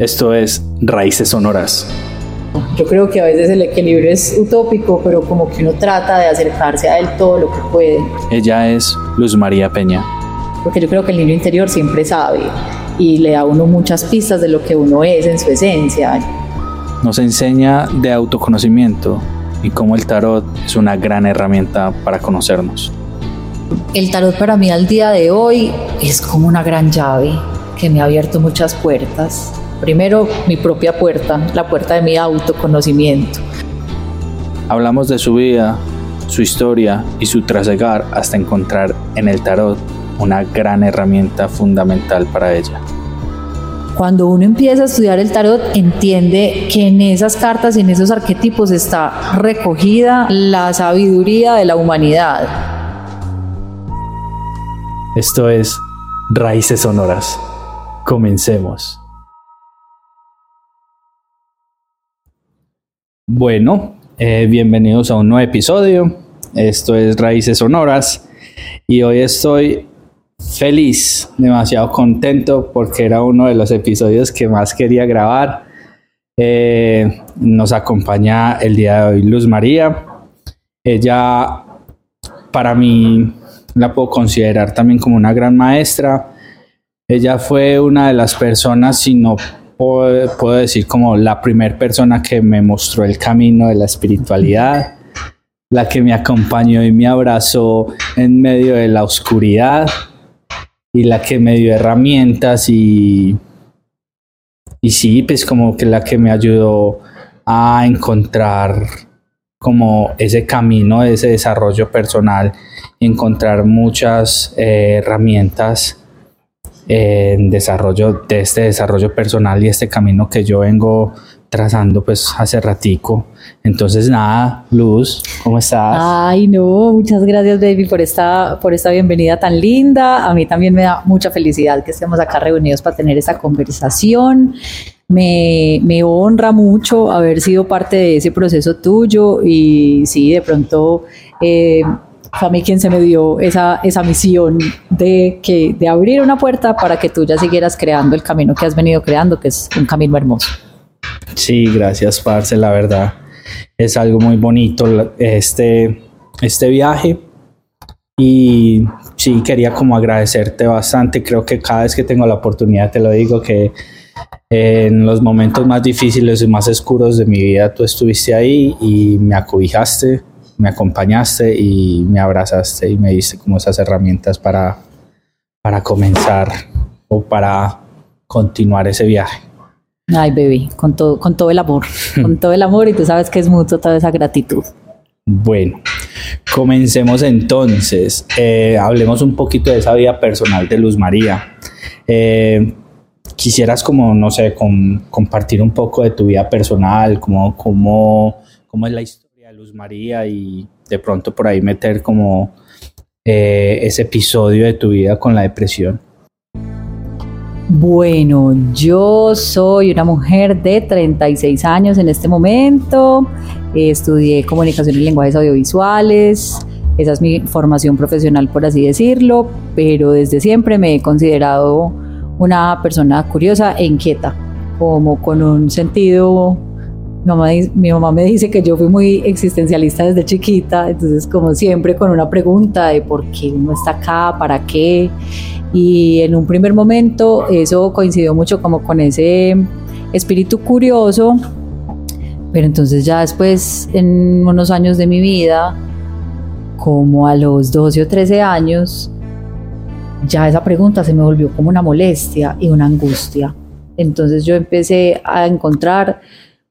Esto es Raíces Sonoras. Yo creo que a veces el equilibrio es utópico, pero como que uno trata de acercarse a él todo lo que puede. Ella es Luz María Peña. Porque yo creo que el niño interior siempre sabe y le da a uno muchas pistas de lo que uno es en su esencia. Nos enseña de autoconocimiento y cómo el tarot es una gran herramienta para conocernos. El tarot para mí al día de hoy es como una gran llave que me ha abierto muchas puertas. Primero, mi propia puerta, la puerta de mi autoconocimiento. Hablamos de su vida, su historia y su trasegar hasta encontrar en el tarot una gran herramienta fundamental para ella. Cuando uno empieza a estudiar el tarot, entiende que en esas cartas y en esos arquetipos está recogida la sabiduría de la humanidad. Esto es Raíces Sonoras. Comencemos. Bueno, eh, bienvenidos a un nuevo episodio. Esto es Raíces Sonoras y hoy estoy feliz, demasiado contento porque era uno de los episodios que más quería grabar. Eh, nos acompaña el día de hoy Luz María. Ella para mí la puedo considerar también como una gran maestra. Ella fue una de las personas, si no puedo, decir como la primera persona que me mostró el camino de la espiritualidad, la que me acompañó y me abrazó en medio de la oscuridad y la que me dio herramientas y, y sí, pues como que la que me ayudó a encontrar como ese camino, ese desarrollo personal, encontrar muchas eh, herramientas en desarrollo de este desarrollo personal y este camino que yo vengo trazando pues hace ratico. Entonces nada, Luz, ¿cómo estás? Ay, no, muchas gracias baby por esta, por esta bienvenida tan linda. A mí también me da mucha felicidad que estemos acá reunidos para tener esta conversación. Me, me honra mucho haber sido parte de ese proceso tuyo y sí, de pronto... Eh, fue a mí quien se me dio esa, esa misión de, que, de abrir una puerta para que tú ya siguieras creando el camino que has venido creando, que es un camino hermoso. Sí, gracias, Parce, la verdad. Es algo muy bonito este, este viaje. Y sí, quería como agradecerte bastante. Creo que cada vez que tengo la oportunidad te lo digo que en los momentos más difíciles y más oscuros de mi vida tú estuviste ahí y me acobijaste me acompañaste y me abrazaste y me diste como esas herramientas para, para comenzar o para continuar ese viaje. Ay, baby, con todo, con todo el amor, con todo el amor y tú sabes que es mucho toda esa gratitud. Bueno, comencemos entonces. Eh, hablemos un poquito de esa vida personal de Luz María. Eh, quisieras como, no sé, compartir un poco de tu vida personal, como, como, cómo es la historia María y de pronto por ahí meter como eh, ese episodio de tu vida con la depresión? Bueno, yo soy una mujer de 36 años en este momento, estudié comunicación y lenguajes audiovisuales, esa es mi formación profesional por así decirlo, pero desde siempre me he considerado una persona curiosa e inquieta, como con un sentido mi mamá, me dice que yo fui muy existencialista desde chiquita, entonces como siempre con una pregunta de por qué uno está acá, para qué. Y en un primer momento eso coincidió mucho como con ese espíritu curioso, pero entonces ya después en unos años de mi vida, como a los 12 o 13 años, ya esa pregunta se me volvió como una molestia y una angustia. Entonces yo empecé a encontrar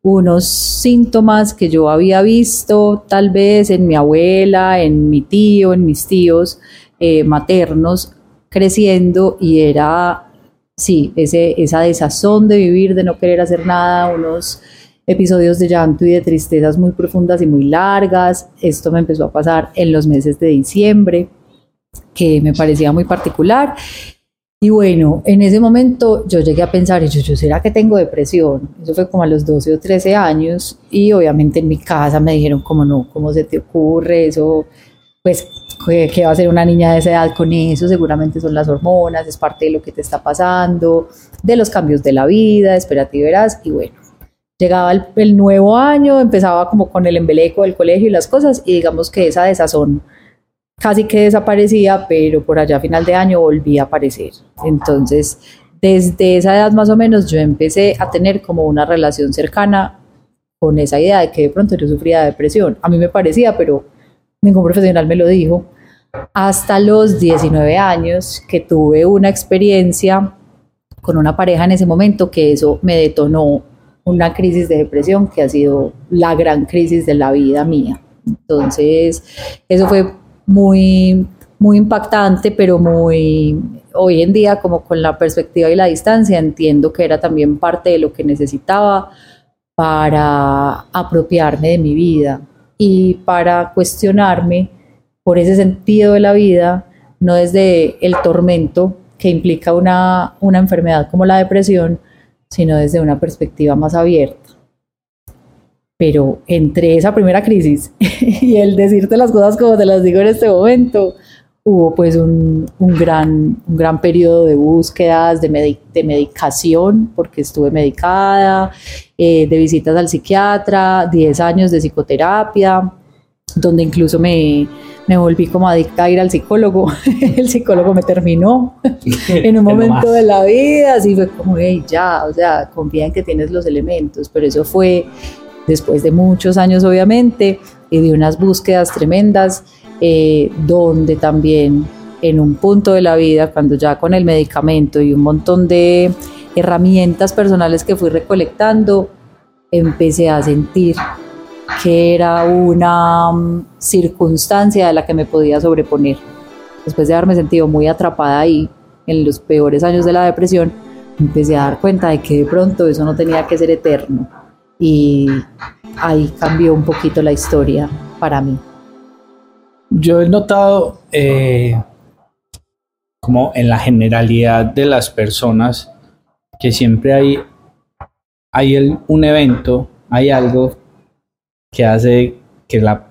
unos síntomas que yo había visto tal vez en mi abuela, en mi tío, en mis tíos eh, maternos creciendo y era, sí, ese, esa desazón de vivir, de no querer hacer nada, unos episodios de llanto y de tristezas muy profundas y muy largas. Esto me empezó a pasar en los meses de diciembre, que me parecía muy particular. Y bueno, en ese momento yo llegué a pensar, yo, yo, ¿será que tengo depresión? Eso fue como a los 12 o 13 años y obviamente en mi casa me dijeron como no, ¿cómo se te ocurre? Eso, pues ¿Qué, va a ser una niña de esa edad con eso? Seguramente son las hormonas, es parte de lo que te está pasando, de los cambios de la vida, espérate y verás. Y bueno, llegaba el, nuevo año, empezaba como con el embeleco del colegio y las cosas, y digamos que esa desazón casi que desaparecía, pero por allá a final de año volvía a aparecer. Entonces, desde esa edad más o menos yo empecé a tener como una relación cercana con esa idea de que de pronto yo sufría de depresión. A mí me parecía, pero ningún profesional me lo dijo. Hasta los 19 años que tuve una experiencia con una pareja en ese momento que eso me detonó una crisis de depresión que ha sido la gran crisis de la vida mía. Entonces, eso fue muy, muy impactante, pero muy, hoy en día, como con la perspectiva y la distancia, entiendo que era también parte de lo que necesitaba para apropiarme de mi vida y para cuestionarme por ese sentido de la vida, no desde el tormento que implica una, una enfermedad como la depresión, sino desde una perspectiva más abierta. Pero entre esa primera crisis y el decirte las cosas como te las digo en este momento, hubo pues un, un, gran, un gran periodo de búsquedas, de, de medicación, porque estuve medicada, eh, de visitas al psiquiatra, 10 años de psicoterapia, donde incluso me, me volví como adicta a ir al psicólogo. El psicólogo me terminó en un momento de la vida, así fue como, hey, ya, o sea, confía en que tienes los elementos, pero eso fue después de muchos años, obviamente, y de unas búsquedas tremendas eh, donde también en un punto de la vida, cuando ya con el medicamento y un montón de herramientas personales que fui recolectando, empecé a sentir que era una mm, circunstancia de la que me podía sobreponer. Después de haberme sentido muy atrapada ahí en los peores años de la depresión, empecé a dar cuenta de que de pronto eso no tenía que ser eterno. Y ahí cambió un poquito la historia para mí. Yo he notado eh, como en la generalidad de las personas que siempre hay, hay un evento, hay algo que hace que la,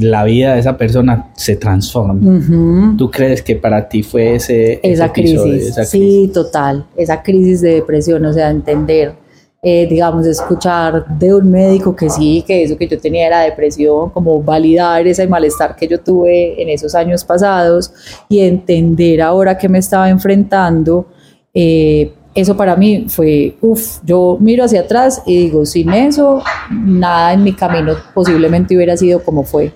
la vida de esa persona se transforme. ¿Tú crees que para ti fue ese, esa, crisis? Sí, total, esa crisis de depresión, o sea, entender eh, digamos, escuchar de un médico que sí, que eso que yo tenía era depresión, como validar ese malestar que yo tuve en esos años pasados y entender ahora que me estaba enfrentando. Eh, eso para mí fue, uff, yo miro hacia atrás y digo, sin eso, nada en mi camino posiblemente hubiera sido como fue.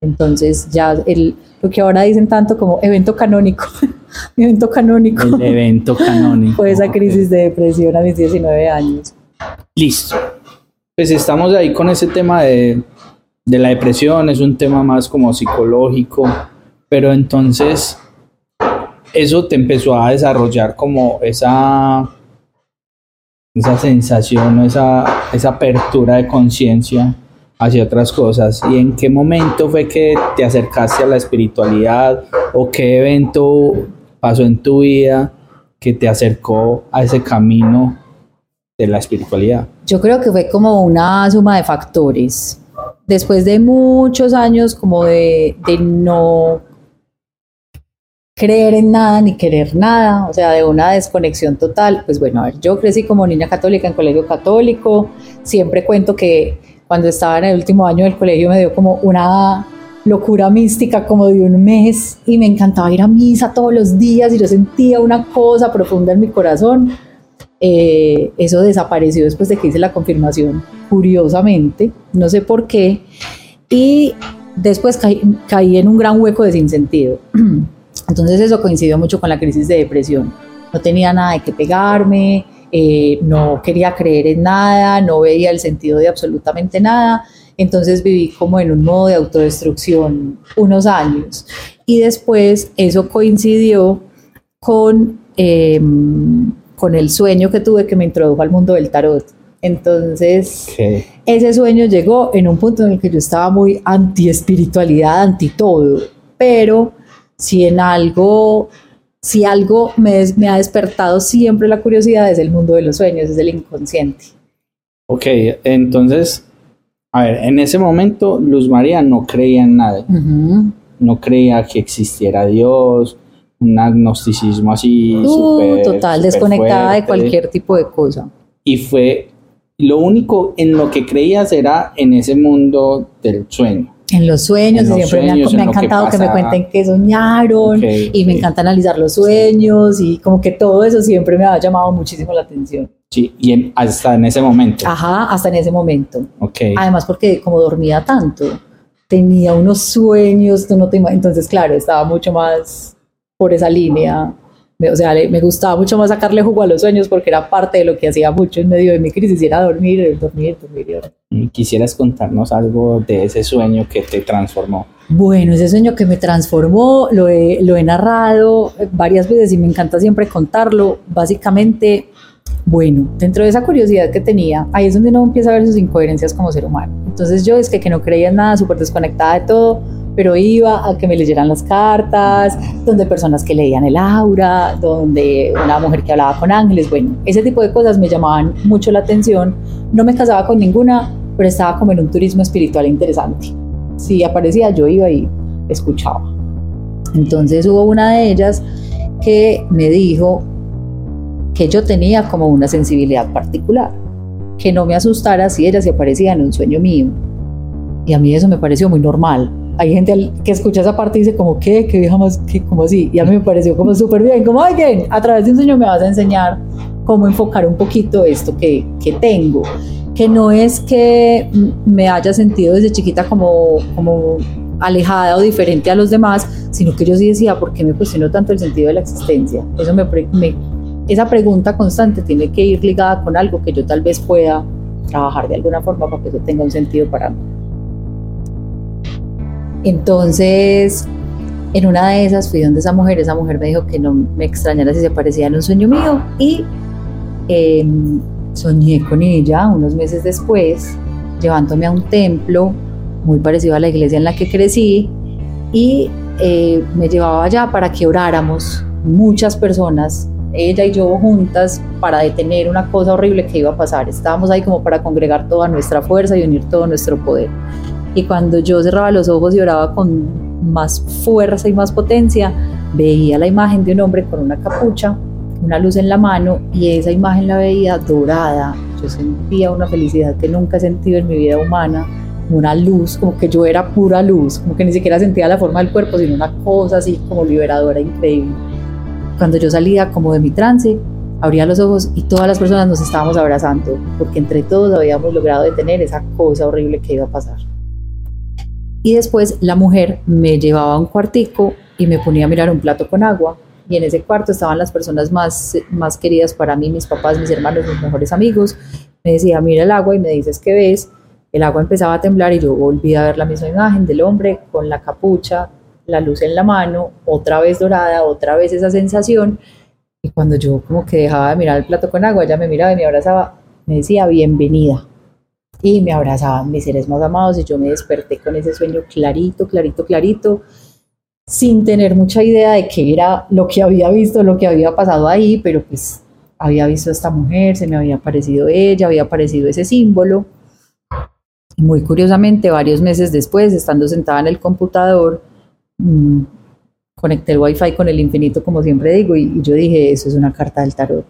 Entonces ya el, lo que ahora dicen tanto como evento canónico, evento canónico. El evento canónico. Fue esa crisis de depresión a mis 19 años. Listo. Pues estamos ahí con ese tema de, de la depresión, es un tema más como psicológico, pero entonces eso te empezó a desarrollar como esa, esa sensación, esa, esa apertura de conciencia hacia otras cosas y en qué momento fue que te acercaste a la espiritualidad o qué evento pasó en tu vida que te acercó a ese camino de la espiritualidad? Yo creo que fue como una suma de factores. Después de muchos años como de, de no creer en nada ni querer nada, o sea, de una desconexión total, pues bueno, a ver, yo crecí como niña católica en colegio católico, siempre cuento que cuando estaba en el último año del colegio me dio como una locura mística como de un mes y me encantaba ir a misa todos los días y yo sentía una cosa profunda en mi corazón. Eh, eso desapareció después de que hice la confirmación, curiosamente, no sé por qué, y después caí, en un gran hueco de sinsentido. Entonces eso coincidió mucho con la crisis de depresión. No tenía nada de qué pegarme, eh, no quería creer en nada, no veía el sentido de absolutamente nada. Entonces viví como en un modo de autodestrucción unos años. Y después eso coincidió con, em, con el sueño que tuve que me introdujo al mundo del tarot. Entonces, ese sueño llegó en un punto en el que yo estaba muy anti espiritualidad, anti todo, pero si en algo si algo me, me, ha despertado siempre la curiosidad es el mundo de los sueños, es el inconsciente. Ok, entonces, a ver, en ese momento Luz María no creía en nada. no creía que existiera Dios, un agnosticismo así. Uh, total, desconectada de cualquier tipo de cosa. Y fue lo único en lo que creías era en ese mundo del sueño. En los sueños, En los siempre me ha- me que encantado que, me cuenten qué soñaron y me encanta analizar los sueños y como que todo eso siempre me ha llamado muchísimo la atención. Sí, y en- hasta en ese momento. Ajá, hasta en ese momento. Ok. Además porque como dormía tanto, tenía unos sueños, tú no te entonces claro, estaba mucho más por esa línea. Me- O sea, le- me gustaba mucho más sacarle jugo a los sueños porque era parte de lo que hacía mucho en medio de mi crisis, y era dormir, dormir, dormir. y ¿Quisieras contarnos algo de ese sueño que te transformó? Bueno, ese sueño que me transformó, lo he, lo he narrado varias veces y me encanta siempre contarlo. Básicamente, bueno, dentro de esa curiosidad que tenía, ahí es donde uno empieza a ver sus incoherencias como ser humano. Entonces yo es que, que no creía en nada, súper desconectada de todo, pero iba a que me leyeran las cartas, donde personas que leían el aura, donde una mujer que hablaba con ángeles, bueno, ese tipo de cosas me llamaban mucho la atención. No me casaba con ninguna, pero estaba como en un turismo espiritual interesante si aparecía yo iba y escuchaba. Entonces hubo una de ellas que me dijo que yo tenía como una sensibilidad particular, que no me asustara si ella se aparecía en un sueño mío. Y a mí eso me pareció muy normal. Hay gente que escucha esa parte y dice como, ¿qué? ¿Qué vieja más? ¿Qué? ¿Cómo así? Y a mí me pareció como súper bien, como, alguien a través de un sueño me vas a enseñar cómo enfocar un poquito esto que, que tengo que no es que me haya sentido desde chiquita como, como alejada o diferente a los demás, sino que yo sí decía, ¿por qué me cuestiono tanto el sentido de la existencia? Eso me, me- esa pregunta constante tiene que ir ligada con algo que yo tal vez pueda trabajar de alguna forma para que eso tenga un sentido para mí. Entonces, en una de esas fui donde esa mujer, esa mujer me dijo que no me extrañara si se parecía en un sueño mío y em, soñé con ella unos meses después, llevándome a un templo muy parecido a la iglesia en la que crecí y eh, me llevaba allá para que oráramos muchas personas, ella y yo juntas, para detener una cosa horrible que iba a pasar. Estábamos ahí como para congregar toda nuestra fuerza y unir todo nuestro poder. Y cuando yo cerraba los ojos y oraba con más fuerza y más potencia, veía la imagen de un hombre con una capucha una luz en la mano y esa imagen la veía dorada. Yo sentía una felicidad que nunca he sentido en mi vida humana, una luz, como que yo era pura luz, como que ni siquiera sentía la forma del cuerpo, sino una cosa así como liberadora, increíble. Cuando yo salía como de mi trance, abría los ojos y todas las personas nos estábamos abrazando, porque entre todos habíamos logrado detener esa cosa horrible que iba a pasar. Y después la mujer me llevaba a un cuartico y me ponía a mirar un plato con agua y en ese cuarto estaban las personas más, más queridas para mí, mis papás, mis hermanos, mis mejores amigos. Me decía, mira el agua y me dices qué ves. El agua empezaba a temblar y yo volví a ver la misma imagen del hombre con la capucha, la luz en la mano, otra vez dorada, otra vez esa sensación. Y cuando yo como que dejaba de mirar el plato con agua, ella me miraba y me abrazaba, me decía, bienvenida. Y me abrazaban mis seres más amados y yo me desperté con ese sueño clarito, clarito, clarito sin tener mucha idea de qué era lo que había visto, lo que había pasado ahí, pero pues había visto a esta mujer, se me había aparecido ella, había aparecido ese símbolo. Y muy curiosamente, varios meses después, estando sentada en el computador, mmm, conecté el wifi con el infinito, como siempre digo, y, y, yo dije, eso es una carta del tarot.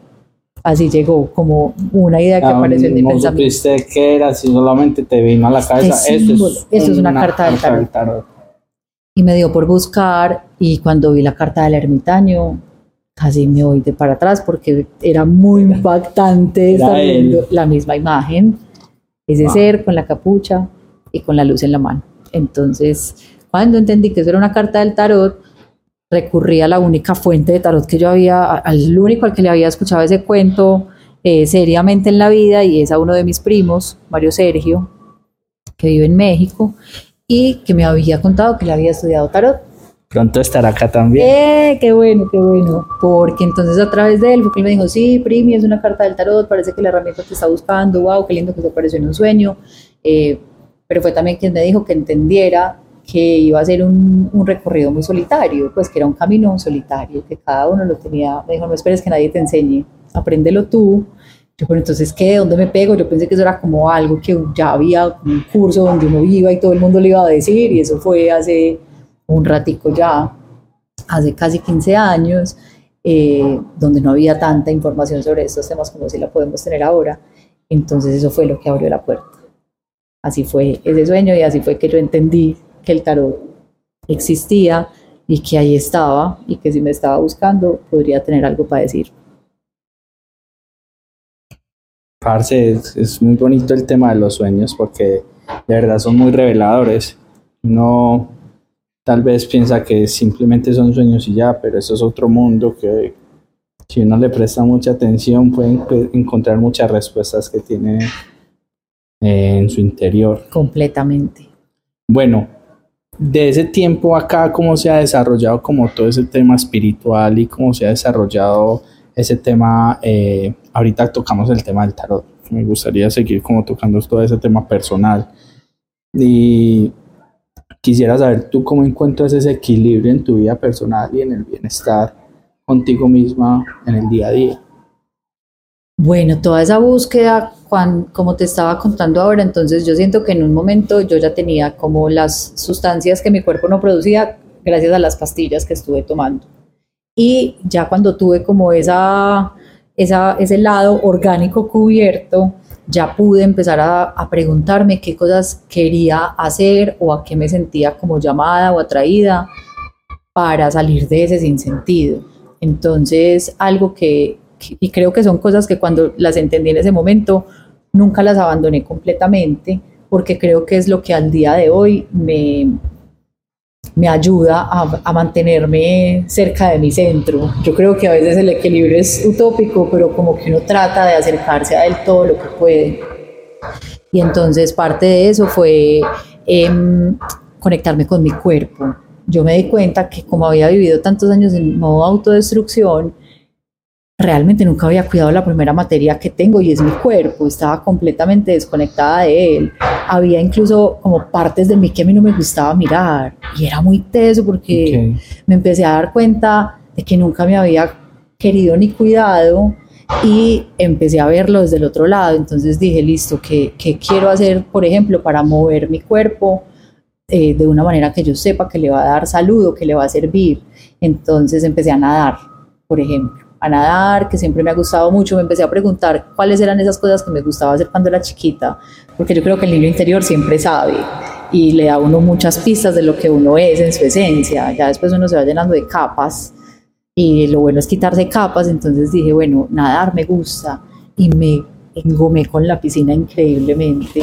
Así llegó, como una idea que Ah, apareció en mi no pensamiento. supiste qué era, si solamente te vino a la cabeza. Eso es, eso es una carta del tarot. y me dio por buscar y cuando vi la carta del ermitaño casi me voy de para atrás porque era muy impactante Era estar viendo la misma imagen, ese Wow. ser con la capucha y con la luz en la mano. Entonces, cuando entendí que eso era una carta del tarot, recurrí a la única fuente de tarot que yo había, al único al que le había escuchado ese cuento eh, seriamente en la vida y es a uno de mis primos, Mario Sergio, que vive en México y que me había contado que le había estudiado tarot. Pronto estará acá también. ¡Eh! ¡Qué bueno, qué bueno! Porque entonces a través de él fue que él me dijo, sí, Primi, es una carta del tarot, parece que la herramienta te está buscando, wow, qué lindo que se apareció en un sueño. Eh, pero fue también quien me dijo que entendiera que iba a ser un, un recorrido muy solitario, pues que era un camino solitario, que cada uno lo tenía, me dijo, no esperes que nadie te enseñe, apréndelo tú. Yo, pero entonces, ¿qué? ¿Dónde me pego? Yo pensé que eso era como algo que ya había, un curso donde uno iba y todo el mundo le iba a decir, y eso fue hace un ratico ya, hace casi 15 años, eh, donde no había tanta información sobre estos temas como si la podemos tener ahora. Entonces eso fue lo que abrió la puerta. Así fue ese sueño y así fue que yo entendí que el tarot existía y que ahí estaba y que si me estaba buscando podría tener algo para decir. Parce, es, muy bonito el tema de los sueños porque de verdad son muy reveladores. Uno tal vez piensa que simplemente son sueños y ya, pero eso es otro mundo que si uno le presta mucha atención puede encontrar muchas respuestas que tiene eh, en su interior. Completamente. Bueno, de ese tiempo acá, ¿cómo se ha desarrollado como todo ese tema espiritual y cómo se ha desarrollado ese tema? Eh, ahorita tocamos el tema del tarot. Me gustaría seguir como tocando todo ese tema personal. Y quisiera saber tú cómo encuentras ese equilibrio en tu vida personal y en el bienestar contigo misma en el día a día. Bueno, toda esa búsqueda, como te estaba contando ahora, entonces yo siento que en un momento yo ya tenía como las sustancias que mi cuerpo no producía gracias a las pastillas que estuve tomando. Y ya cuando tuve como esa, esa ese lado orgánico cubierto, ya pude empezar a, a, preguntarme qué cosas quería hacer o a qué me sentía como llamada o atraída para salir de ese sinsentido. Entonces, algo que, y creo que son cosas que cuando las entendí en ese momento, nunca las abandoné completamente, porque creo que es lo que al día de hoy me, me ayuda a, a, mantenerme cerca de mi centro. Yo creo que a veces el equilibrio es utópico, pero como que uno trata de acercarse a él todo lo que puede. Y entonces parte de eso fue eh, conectarme con mi cuerpo. Yo me di cuenta que como había vivido tantos años en modo autodestrucción, realmente nunca había cuidado la primera materia que tengo y es mi cuerpo, estaba completamente desconectada de él. Había incluso como partes de mí que a mí no me gustaba mirar y era muy teso porque me empecé a dar cuenta de que nunca me había querido ni cuidado y empecé a verlo desde el otro lado. Entonces dije, listo, ¿qué, qué quiero hacer, por ejemplo, para mover mi cuerpo eh, de una manera que yo sepa que le va a dar salud o que le va a servir? Entonces empecé a nadar, por ejemplo a nadar, que siempre me ha gustado mucho, me empecé a preguntar cuáles eran esas cosas que me gustaba hacer cuando era chiquita, porque yo creo que el niño interior siempre sabe y le da a uno muchas pistas de lo que uno es en su esencia, ya después uno se va llenando de capas y lo bueno es quitarse capas, entonces dije, bueno, nadar me gusta y me engomé con la piscina increíblemente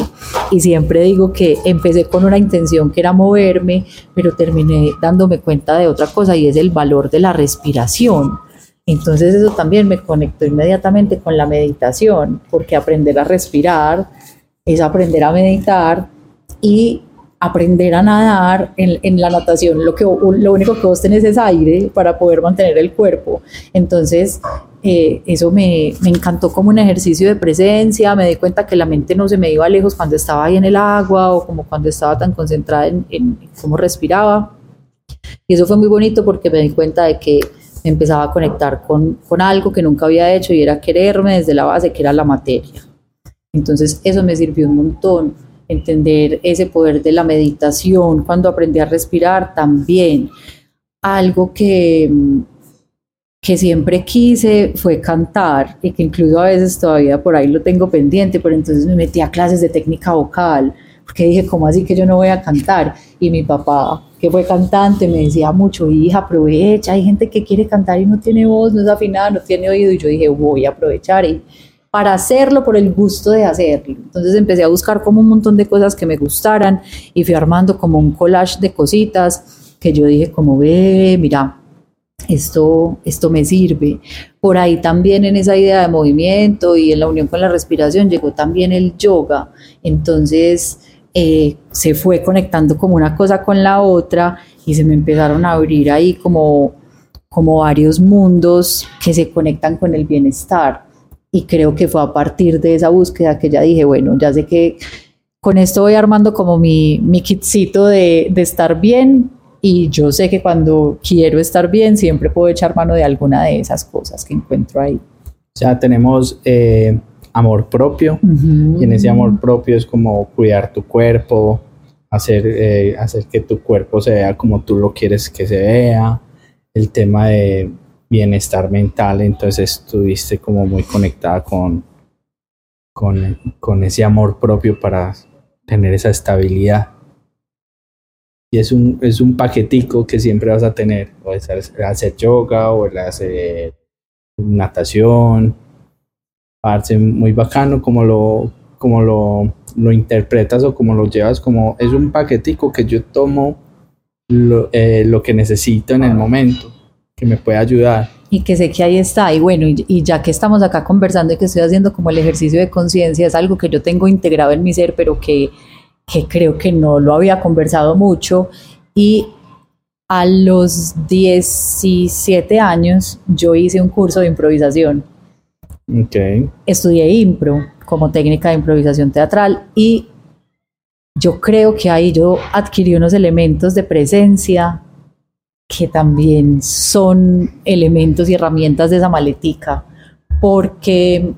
y siempre digo que empecé con una intención que era moverme, pero terminé dándome cuenta de otra cosa y es el valor de la respiración entonces eso también me conectó inmediatamente con la meditación, porque aprender a respirar es aprender a meditar y aprender a nadar en, la natación. Lo, que, lo único que vos tenés es aire para poder mantener el cuerpo. Entonces eh, eso me, me, encantó como un ejercicio de presencia, me di cuenta que la mente no se me iba lejos cuando estaba ahí en el agua o como cuando estaba tan concentrada en, en cómo respiraba. Y eso fue muy bonito porque me di cuenta de que empezaba a conectar con, con algo que nunca había hecho y era quererme desde la base, que era la materia. Entonces eso me sirvió un montón, entender ese poder de la meditación, cuando aprendí a respirar también. Algo que, que siempre quise fue cantar y que incluso a veces todavía por ahí lo tengo pendiente, pero entonces me metí a clases de técnica vocal, porque dije, ¿cómo así que yo no voy a cantar? Y mi papá que fue cantante, me decía mucho, hija, aprovecha, hay gente que quiere cantar y no tiene voz, no es afinada, no tiene oído, y yo dije, voy a aprovechar y para hacerlo por el gusto de hacerlo. Entonces empecé a buscar como un montón de cosas que me gustaran y fui armando como un collage de cositas que yo dije como, ve, mira, esto, esto me sirve. Por ahí también en esa idea de movimiento y en la unión con la respiración llegó también el yoga. Entonces eh, se fue conectando como una cosa con la otra y se me empezaron a abrir ahí como, como varios mundos que se conectan con el bienestar. Y creo que fue a partir de esa búsqueda que ya dije, bueno, ya sé que con esto voy armando como mi, mi kitcito de, de estar bien y yo sé que cuando quiero estar bien siempre puedo echar mano de alguna de esas cosas que encuentro ahí. O sea, tenemos eh, amor propio. Y en ese amor propio es como cuidar tu cuerpo, hacer, eh, hacer que tu cuerpo se vea como tú lo quieres que se vea, el tema de bienestar mental, entonces estuviste como muy conectada con, con, con ese amor propio para tener esa estabilidad. Y es un, es un paquetico que siempre vas a tener, o es hacer yoga, o el hacer natación, parece muy bacano como lo, como lo, lo interpretas o como lo llevas, como es un paquetico que yo tomo lo, eh, lo que necesito en el momento, que me puede ayudar y que sé que ahí está. Y bueno, y, ya que estamos acá conversando y que estoy haciendo como el ejercicio de conciencia, es algo que yo tengo integrado en mi ser, pero que, que creo que no lo había conversado mucho. Y a los 17 años yo hice un curso de improvisación. Okay. Estudié impro como técnica de improvisación teatral y yo creo que ahí yo adquirí unos elementos de presencia que también son elementos y herramientas de esa maletica, porque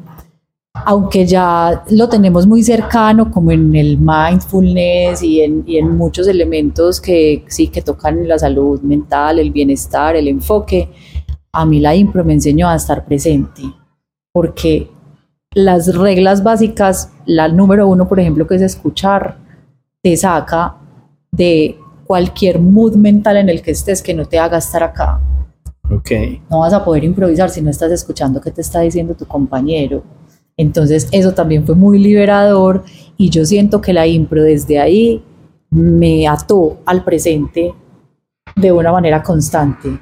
aunque ya lo tenemos muy cercano, como en el mindfulness y en, y en, muchos elementos que sí que tocan la salud mental, el bienestar, el enfoque, a mí la impro me enseñó a estar presente, porque las reglas básicas, la número uno, por ejemplo, que es escuchar, te saca de cualquier mood mental en el que estés que no te haga estar acá. Okay. No vas a poder improvisar si no estás escuchando qué te está diciendo tu compañero. Entonces eso también fue muy liberador y yo siento que la impro desde ahí me ató al presente de una manera constante.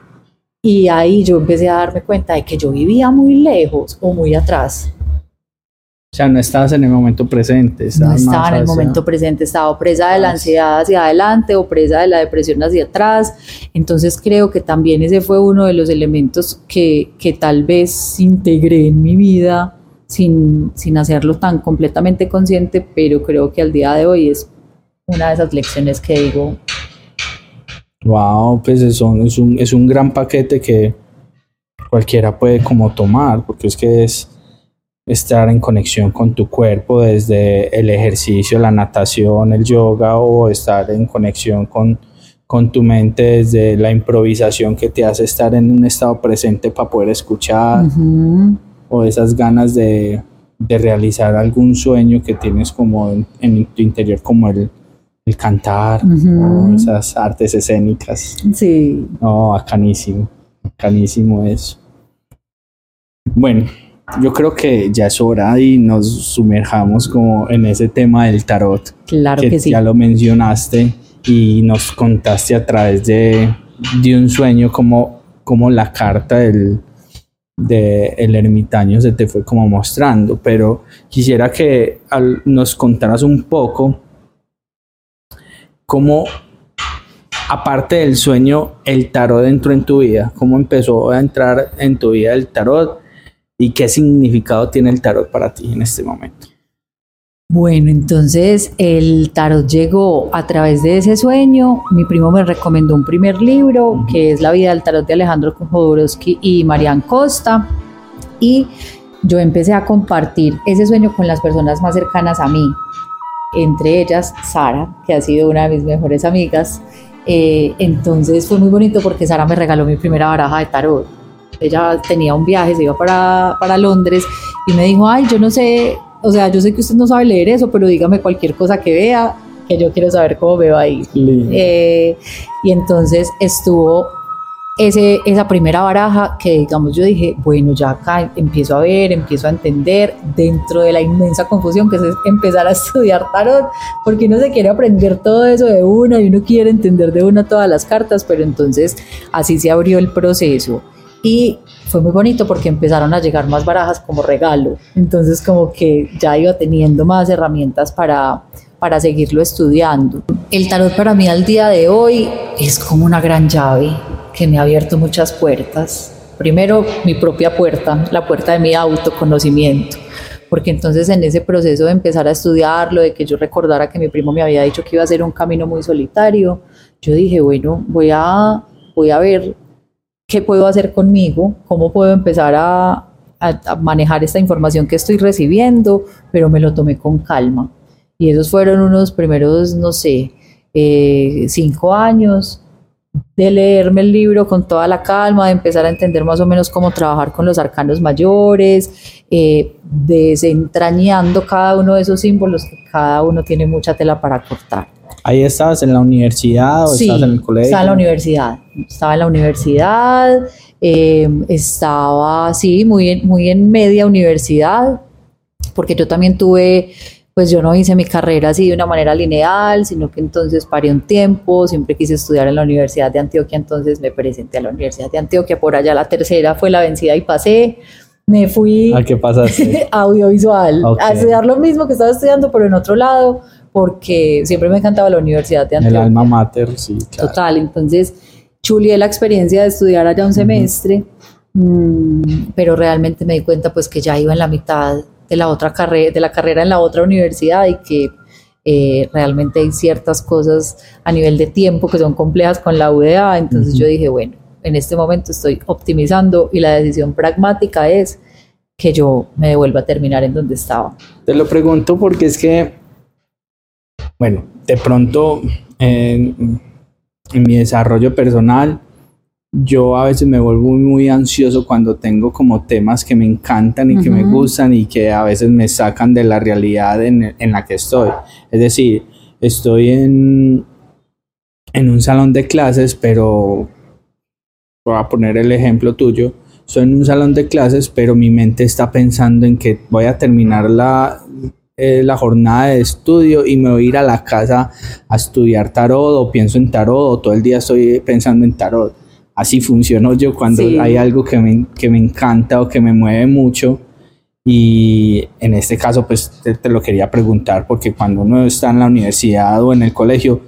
Y ahí yo empecé a darme cuenta de que yo vivía muy lejos o muy atrás o sea, no estabas en el momento presente. No estaba en el momento presente, estaba presa de la ansiedad hacia adelante o presa de la depresión hacia atrás. Entonces creo que también ese fue uno de los elementos que, que tal vez integré en mi vida sin, sin hacerlo tan completamente consciente, pero creo que al día de hoy es una de esas lecciones que digo. Wow, pues eso es un, es un gran paquete que cualquiera puede como tomar, porque es que es estar en conexión con tu cuerpo desde el ejercicio, la natación, el yoga o estar en conexión con, con tu mente desde la improvisación que te hace estar en un estado presente para poder escuchar o esas ganas de, de, realizar algún sueño que tienes como en, tu interior como el, el cantar o esas artes escénicas. Sí. No, bacanísimo, bacanísimo eso. Bueno, yo creo que ya es hora y nos sumerjamos como en ese tema del tarot. Claro que, sí. Ya lo mencionaste y nos contaste a través de, de un sueño como, como la carta del de el ermitaño se te fue como mostrando, pero quisiera que nos contaras un poco cómo aparte del sueño el tarot entró en tu vida, cómo empezó a entrar en tu vida el tarot y qué significado tiene el tarot para ti en este momento. Bueno, entonces el tarot llegó a través de ese sueño. Mi primo me recomendó un primer libro, que es La vida del tarot de Alejandro Jodorowsky y Marian Costa. Y yo empecé a compartir ese sueño con las personas más cercanas a mí, entre ellas Sara, que ha sido una de mis mejores amigas. Eh, entonces fue muy bonito porque Sara me regaló mi primera baraja de tarot ella tenía un viaje, se iba para, para Londres y me dijo, ay, yo no sé, o sea, yo sé que usted no sabe leer eso, pero dígame cualquier cosa que vea, que yo quiero saber cómo me va ahí. Eh, y entonces estuvo ese, esa primera baraja que, digamos, yo dije, bueno, ya acá empiezo a ver, empiezo a entender dentro de la inmensa confusión que es empezar a estudiar tarot, porque uno se quiere aprender todo eso de una y uno quiere entender de una todas las cartas, pero entonces así se abrió el proceso y fue muy bonito porque empezaron a llegar más barajas como regalo. Entonces como que ya iba teniendo más herramientas para, para seguirlo estudiando. El tarot para mí al día de hoy es como una gran llave que me ha abierto muchas puertas. Primero mi propia puerta, la puerta de mi autoconocimiento porque entonces en ese proceso de empezar a estudiarlo, de que yo recordara que mi primo me había dicho que iba a ser un camino muy solitario, yo dije, bueno, voy a, voy a ver qué puedo hacer conmigo, cómo puedo empezar a, manejar esta información que estoy recibiendo, pero me lo tomé con calma. Y esos fueron unos primeros, no sé, eh, cinco años, de leerme el libro con toda la calma, de empezar a entender más o menos cómo trabajar con los arcanos mayores, eh, desentrañando cada uno de esos símbolos que cada uno tiene mucha tela para cortar. ¿Ahí estabas en la universidad o Sí, estabas en el colegio? Estaba en la universidad. Estaba en la universidad, eh, estaba, sí, muy en, muy en media universidad, porque yo también tuve, pues yo no hice mi carrera así de una manera lineal, sino que entonces paré un tiempo, siempre quise estudiar en la Universidad de Antioquia, entonces me presenté a la Universidad de Antioquia, por allá la tercera fue la vencida y pasé. Me fui ¿A qué pasaste? audiovisual, Ok. a estudiar lo mismo que estaba estudiando, pero en otro lado, porque siempre me encantaba la Universidad de el Antioquia. alma mater, sí, claro. Total, entonces chulié la experiencia de estudiar allá un semestre, mm, pero realmente me di cuenta pues que ya iba en la mitad de la otra carrera, de la carrera en la otra universidad y que eh, realmente hay ciertas cosas a nivel de tiempo que son complejas con la UDA, entonces yo dije, bueno, en este momento estoy optimizando y la decisión pragmática es que yo me devuelva a terminar en donde estaba. Te lo pregunto porque es que, bueno, de pronto en mi desarrollo personal, yo a veces me vuelvo muy ansioso cuando tengo como temas que me encantan y que me gustan y que a veces me sacan de la realidad en, en la que estoy. Es decir, estoy en, en un salón de clases, pero voy a poner el ejemplo tuyo. Estoy en un salón de clases, pero mi mente está pensando en que voy a terminar la, eh, la jornada de estudio y me voy a ir a la casa a estudiar tarot o pienso en tarot o todo el día estoy pensando en tarot. Así funciono yo cuando Sí. hay algo que me, que me encanta o que me mueve mucho. Y en este caso, pues te, te lo quería preguntar porque cuando uno está en la universidad o en el colegio,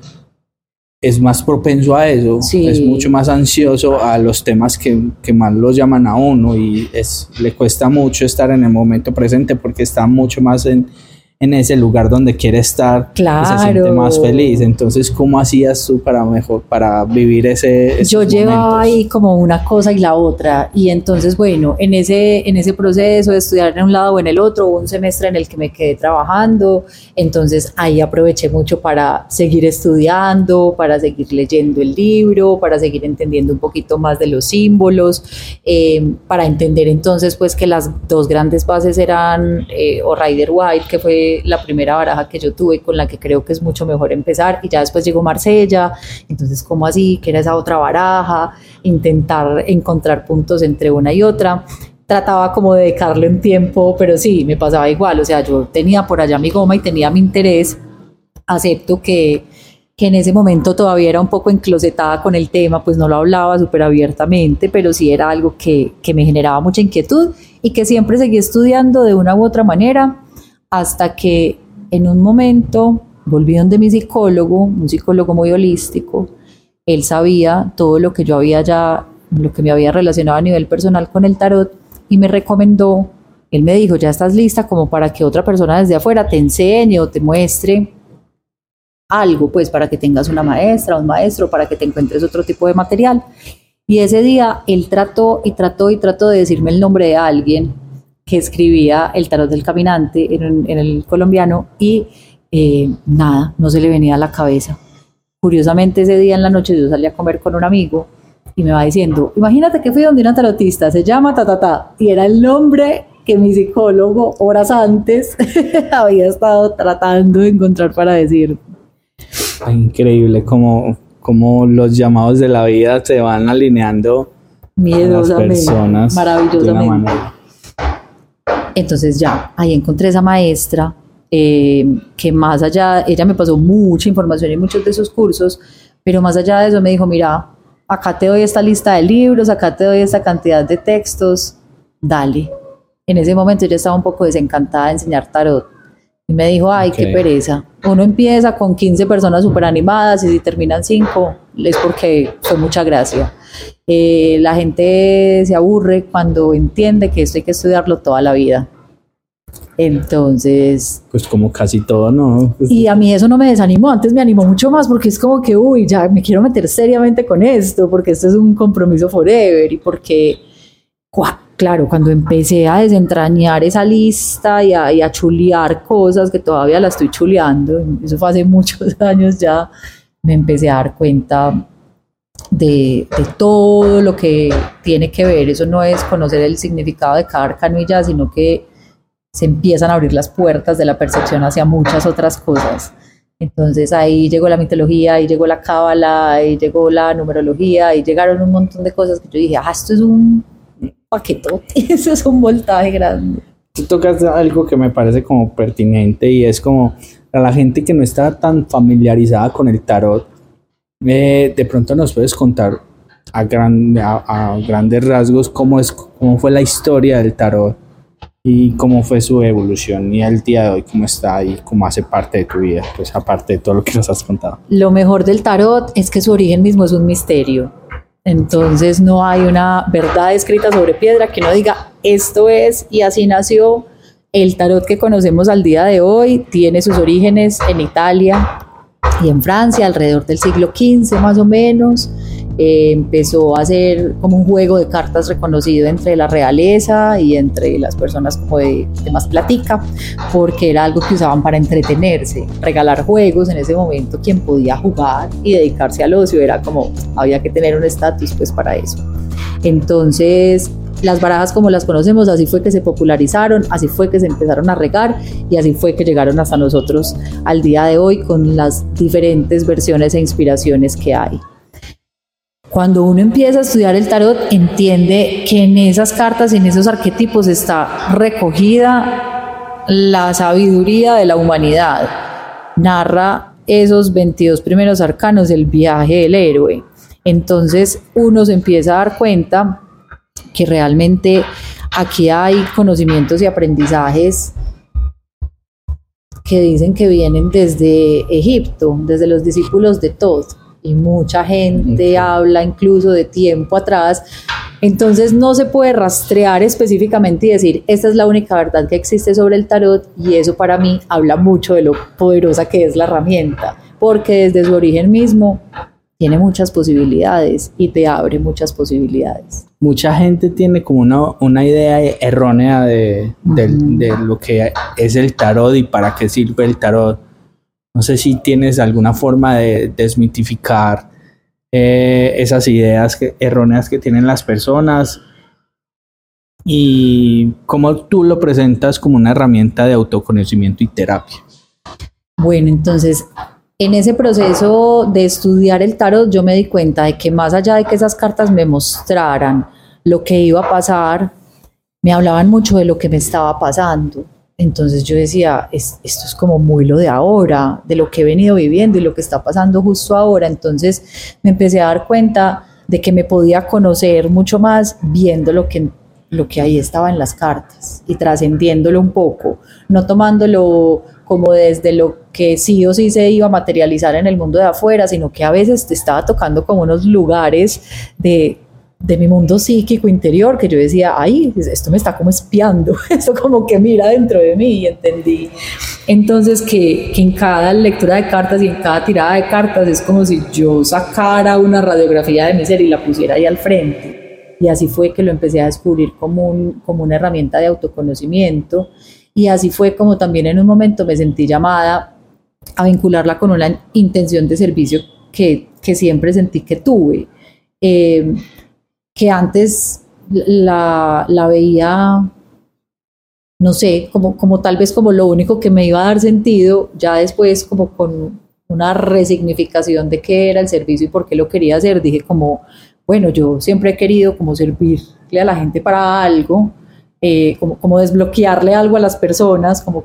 es más propenso a eso, Sí. es mucho más ansioso a los temas que, que más los llaman a uno y es, le cuesta mucho estar en el momento presente porque está mucho más en, en ese lugar donde quiere estar y se siente más feliz. Entonces, ¿cómo hacías tú para mejor, para vivir ese yo llevaba momentos? ahí como una cosa y la otra y entonces bueno en ese en ese proceso de estudiar en un lado o en el otro hubo un semestre en el que me quedé trabajando entonces ahí aproveché mucho para seguir estudiando para seguir leyendo el libro para seguir entendiendo un poquito más de los símbolos eh, para entender entonces pues que las dos grandes bases eran eh, o Rider White que fue la primera baraja que yo tuve con la que creo que es mucho mejor empezar y ya después llegó Marsella entonces, ¿cómo así? Que era esa otra baraja, intentar encontrar puntos entre una y otra. Trataba como de dedicarle un tiempo, pero sí, me pasaba igual. O sea, yo tenía por allá mi goma y tenía mi interés. Acepto que, que en ese momento todavía era un poco enclosetada con el tema, pues no lo hablaba súper abiertamente, pero sí era algo que, que me generaba mucha inquietud y que siempre seguí estudiando de una u otra manera hasta que en un momento volví donde mi psicólogo, un psicólogo muy holístico, él sabía todo lo que yo había ya, lo que me había relacionado a nivel personal con el tarot y me recomendó, él me dijo, ya estás lista como para que otra persona desde afuera te enseñe o te muestre algo, pues para que tengas una maestra, un maestro, para que te encuentres otro tipo de material. Y ese día él trató y trató y trató de decirme el nombre de alguien que escribía el tarot del caminante en, en el colombiano y eh, nada, no se le venía a la cabeza. Curiosamente ese día en la noche yo salí a comer con un amigo y me va diciendo, imagínate que fui donde una tarotista, se llama ta ta ta, y era el nombre que mi psicólogo horas antes había estado tratando de encontrar para decir. Increíble como, como los llamados de la vida se van alineando a las Miedosamente, personas de una maravillosamente. manera. Entonces ya, ahí encontré esa maestra eh, que más allá, ella me pasó mucha información en muchos de esos cursos, pero más allá de eso me dijo, mira, acá te doy esta lista de libros, acá te doy esta cantidad de textos, dale. En ese momento yo estaba un poco desencantada de enseñar tarot. Y me dijo, ay, qué Ok. pereza. Uno empieza con 15 personas súper animadas y si terminan 5 es porque fue mucha gracia. Eh, la gente se aburre cuando entiende que esto hay que estudiarlo toda la vida. Entonces, Pues como casi todo, ¿no? Pues, y a mí eso no me desanimó, antes me animó mucho más porque es como que, uy, ya me quiero meter seriamente con esto, porque esto es un compromiso forever y porque, claro, cuando empecé a desentrañar esa lista y a, y a chulear cosas que todavía la estoy chuleando, eso fue hace muchos años ya, me empecé a dar cuenta de, de, todo lo que tiene que ver. Eso no es conocer el significado de cada arcano y ya, sino que se empiezan a abrir las puertas de la percepción hacia muchas otras cosas. Entonces ahí llegó la mitología, ahí llegó la cábala, ahí llegó la numerología, ahí llegaron un montón de cosas que yo dije, ah, esto es un paquetote, eso es un voltaje grande. Tú tocas algo que me parece como pertinente y es como a la gente que no está tan familiarizada con el tarot, eh, de pronto nos puedes contar a, a, grandes rasgos cómo, es, cómo fue la historia del tarot y cómo fue su evolución y el día de hoy cómo está y cómo hace parte de tu vida, pues aparte de todo lo que nos has contado. Lo mejor del tarot es que su origen mismo es un misterio. Entonces no hay una verdad escrita sobre piedra que no diga esto es y así nació. El tarot que conocemos al día de hoy tiene sus orígenes en Italia y en Francia alrededor del siglo XV más o menos. Eh, empezó a ser como un juego de cartas reconocido entre la realeza y entre las personas como de, más platica, porque era algo que usaban para entretenerse, regalar juegos en ese momento, quien podía jugar y dedicarse al ocio era como, había que tener un estatus pues para eso. Entonces, las barajas como las conocemos, así fue que se popularizaron, así fue que se empezaron a regar y así fue que llegaron hasta nosotros al día de hoy con las diferentes versiones e inspiraciones que hay. Cuando uno empieza a estudiar el tarot, entiende que en esas cartas y en esos arquetipos está recogida la sabiduría de la humanidad. Narra esos 22 primeros arcanos del viaje del héroe. Entonces uno se empieza a dar cuenta que realmente aquí hay conocimientos y aprendizajes que dicen que vienen desde Egipto, desde los discípulos de Tod y mucha gente habla incluso de tiempo atrás. Entonces no se puede rastrear específicamente y decir, esta es la única verdad que existe sobre el tarot y eso para mí habla mucho de lo poderosa que es la herramienta, porque desde su origen mismo tiene muchas posibilidades y te abre muchas posibilidades. Mucha gente tiene como una, una idea errónea de, de, de lo que es el tarot y para qué sirve el tarot no sé si tienes alguna forma de desmitificar eh, esas ideas erróneas que tienen las personas y cómo tú lo presentas como una herramienta de autoconocimiento y terapia. Bueno, entonces, en ese proceso de estudiar el tarot, yo me di cuenta de que más allá de que esas cartas me mostraran lo que iba a pasar, me hablaban mucho de lo que me estaba pasando. Entonces yo decía, esto es como muy lo de ahora, de lo que he venido viviendo y lo que está pasando justo ahora. Entonces me empecé a dar cuenta de que me podía conocer mucho más viendo lo que, lo que ahí estaba en las cartas y trascendiéndolo un poco, no tomándolo como desde lo que sí o sí se iba a materializar en el mundo de afuera, sino que a veces te estaba tocando como unos lugares de de mi mundo psíquico interior que yo decía, ay, esto me está como espiando, esto como que mira dentro de mí y entendí. Entonces que, que, en cada lectura de cartas y en cada tirada de cartas es como si yo sacara una radiografía de mi ser y la pusiera ahí al frente. Y así fue que lo empecé a descubrir como, un, como una herramienta de autoconocimiento. Y así fue como también en un momento me sentí llamada a vincularla con una intención de servicio que, que siempre sentí que tuve. Eh, que antes la, la veía, no sé, como, como tal vez como lo único que me iba a dar sentido, ya después como con una resignificación de qué era el servicio y por qué lo quería hacer, dije como, bueno, yo siempre he querido como servirle a la gente para algo, eh, como, como desbloquearle algo a las personas, como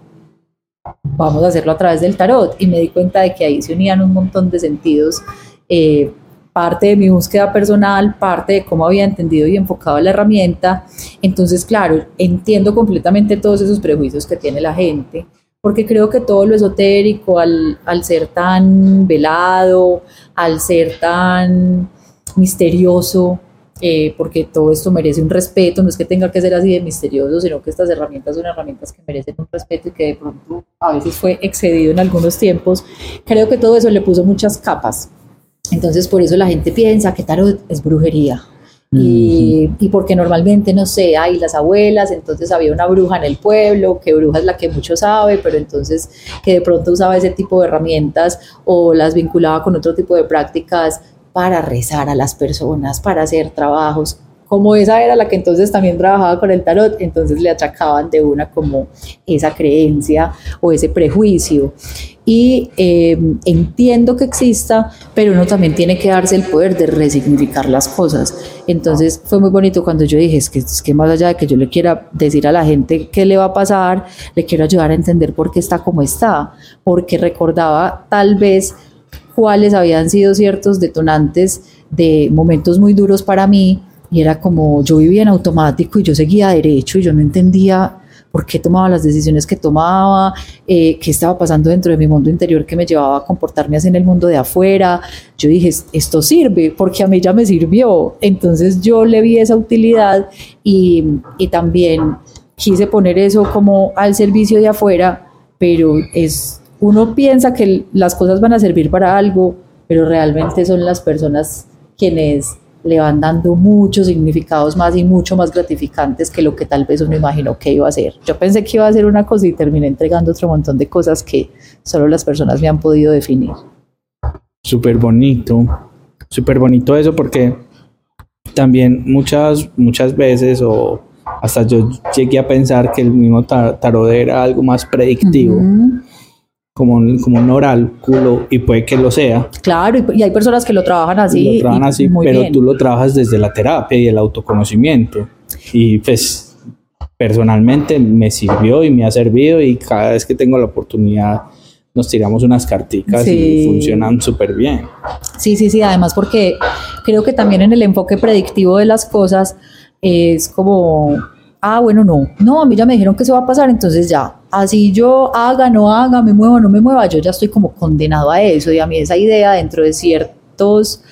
vamos a hacerlo a través del tarot y me di cuenta de que ahí se unían un montón de sentidos eh, parte de mi búsqueda personal, parte de cómo había entendido y enfocado la herramienta. Entonces, claro, entiendo completamente todos esos prejuicios que tiene la gente, porque creo que todo lo esotérico, al, al ser tan velado, al ser tan misterioso, eh, porque todo esto merece un respeto, no es que tenga que ser así de misterioso, sino que estas herramientas son herramientas que merecen un respeto y que de pronto a veces fue excedido en algunos tiempos. Creo que todo eso le puso muchas capas. Entonces por eso la gente piensa que tarot es brujería. Y, y, porque normalmente, no sé, hay las abuelas, entonces había una bruja en el pueblo, que bruja es la que mucho sabe, pero entonces que de pronto usaba ese tipo de herramientas o las vinculaba con otro tipo de prácticas para rezar a las personas, para hacer trabajos como esa era la que entonces también trabajaba con el tarot, entonces le achacaban de una como esa creencia o ese prejuicio. Y eh, entiendo que exista, pero uno también tiene que darse el poder de resignificar las cosas. Entonces fue muy bonito cuando yo dije, es que, es que más allá de que yo le quiera decir a la gente qué le va a pasar, le quiero ayudar a entender por qué está como está, porque recordaba tal vez cuáles habían sido ciertos detonantes de momentos muy duros para mí y era como yo vivía en automático y yo seguía derecho y yo no entendía por qué tomaba las decisiones que tomaba, eh, qué estaba pasando dentro de mi mundo interior que me llevaba a comportarme así en el mundo de afuera. Yo dije, esto sirve porque a mí ya me sirvió. Entonces yo le vi esa utilidad y, y también quise poner eso como al servicio de afuera, pero es, uno piensa que las cosas van a servir para algo, pero realmente son las personas quienes le van dando muchos significados más y mucho más gratificantes que lo que tal vez uno imaginó que iba a ser. Yo pensé que iba a ser una cosa y terminé entregando otro montón de cosas que solo las personas me han podido definir. Súper bonito, súper bonito eso porque también muchas, muchas veces o hasta yo llegué a pensar que el mismo tarot era algo más predictivo como, como un oráculo y puede que lo sea. Claro, y, hay personas que lo trabajan así. Lo trabajan así, pero tú lo trabajas desde la terapia y el autoconocimiento. Y pues personalmente me sirvió y me ha servido y cada vez que tengo la oportunidad nos tiramos unas carticas y funcionan súper bien. Sí, sí, sí, además porque creo que también en el enfoque predictivo de las cosas es como ah, bueno, no, no, a mí ya me dijeron que eso va a pasar, entonces ya, así yo haga, no haga, me mueva, no me mueva, yo ya estoy como condenado a eso y a mí esa idea dentro de ciertos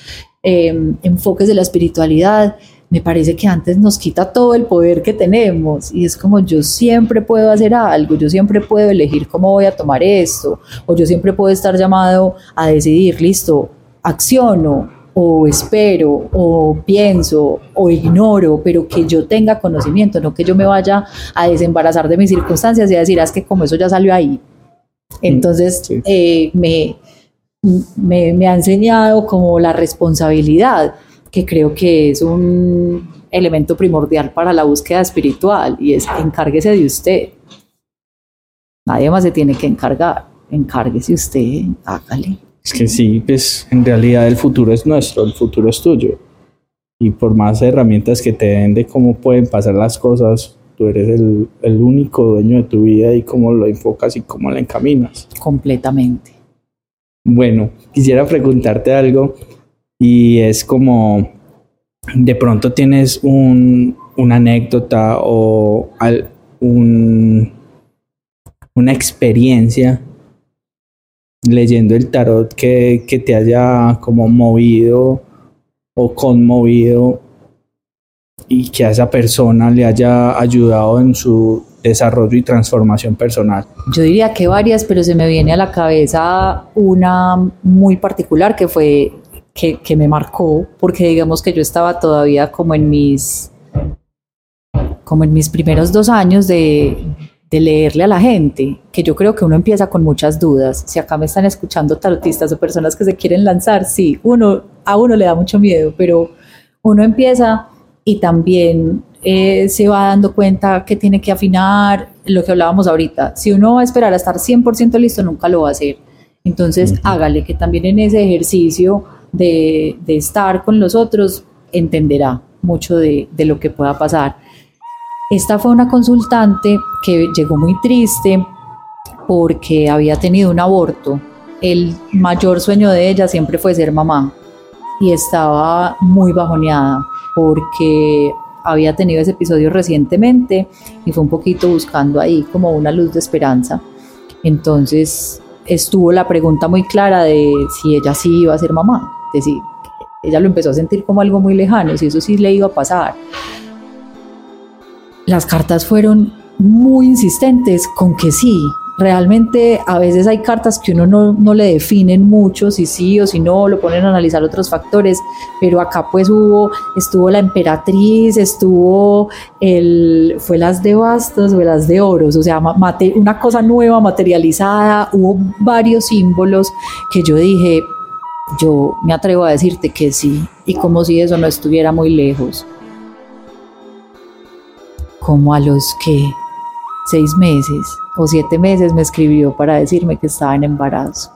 em, enfoques de la espiritualidad, me parece que antes nos quita todo el poder que tenemos y es como yo siempre puedo hacer algo, yo siempre puedo elegir cómo voy a tomar esto o yo siempre puedo estar llamado a decidir, listo, acciono, o espero o pienso o ignoro, pero que yo tenga conocimiento, no que yo me vaya a desembarazar de mis circunstancias y a decir, ah, es que como eso ya salió ahí. Mm, Entonces, eh, me, me, me ha enseñado como la responsabilidad, que creo que es un elemento primordial para la búsqueda espiritual y es encárguese de usted. Nadie más se tiene que encargar, encárguese usted, hágale. Es que sí, pues en realidad el futuro es nuestro, el futuro es tuyo. Y por más herramientas que te den de cómo pueden pasar las cosas, tú eres el, el único dueño de tu vida y cómo lo enfocas y cómo la encaminas. Completamente. Bueno, quisiera preguntarte algo y es como, de pronto tienes un, una anécdota o un, una experiencia leyendo el tarot que, que te haya como movido o conmovido y que a esa persona le haya ayudado en su desarrollo y transformación personal? Yo diría que varias, pero se me viene a la cabeza una muy particular que fue que, que me marcó, porque digamos que yo estaba todavía como en mis como en mis primeros dos años de, de leerle a la gente, que yo creo que uno empieza con muchas dudas. Si acá me están escuchando tarotistas o personas que se quieren lanzar, sí, uno a uno le da mucho miedo, pero uno empieza y también eh, se va dando cuenta que tiene que afinar lo que hablábamos ahorita. Si uno va a esperar a estar 100% listo, nunca lo va a hacer. Entonces, hágale que también en ese ejercicio de, de estar con los otros entenderá mucho de, de lo que pueda pasar. Esta fue una consultante que llegó muy triste porque había tenido un aborto. El mayor sueño de ella siempre fue ser mamá y estaba muy bajoneada porque había tenido ese episodio recientemente y fue un poquito buscando ahí como una luz de esperanza. Entonces estuvo la pregunta muy clara de si ella sí iba a ser mamá. Es decir, ella lo empezó a sentir como algo muy lejano, si eso sí le iba a pasar las cartas fueron muy insistentes con que sí. realmente a veces hay cartas que uno no, no, le definen mucho si sí o si no, lo ponen a analizar otros factores, pero acá pues hubo, estuvo la emperatriz, estuvo el, fue las de bastos, fue las de oros, o sea, mate, una cosa nueva materializada, hubo varios símbolos que yo dije, yo me atrevo a decirte que sí, y como si eso no estuviera muy lejos. Como a los que seis meses o siete meses me escribió para decirme que estaba en embarazo,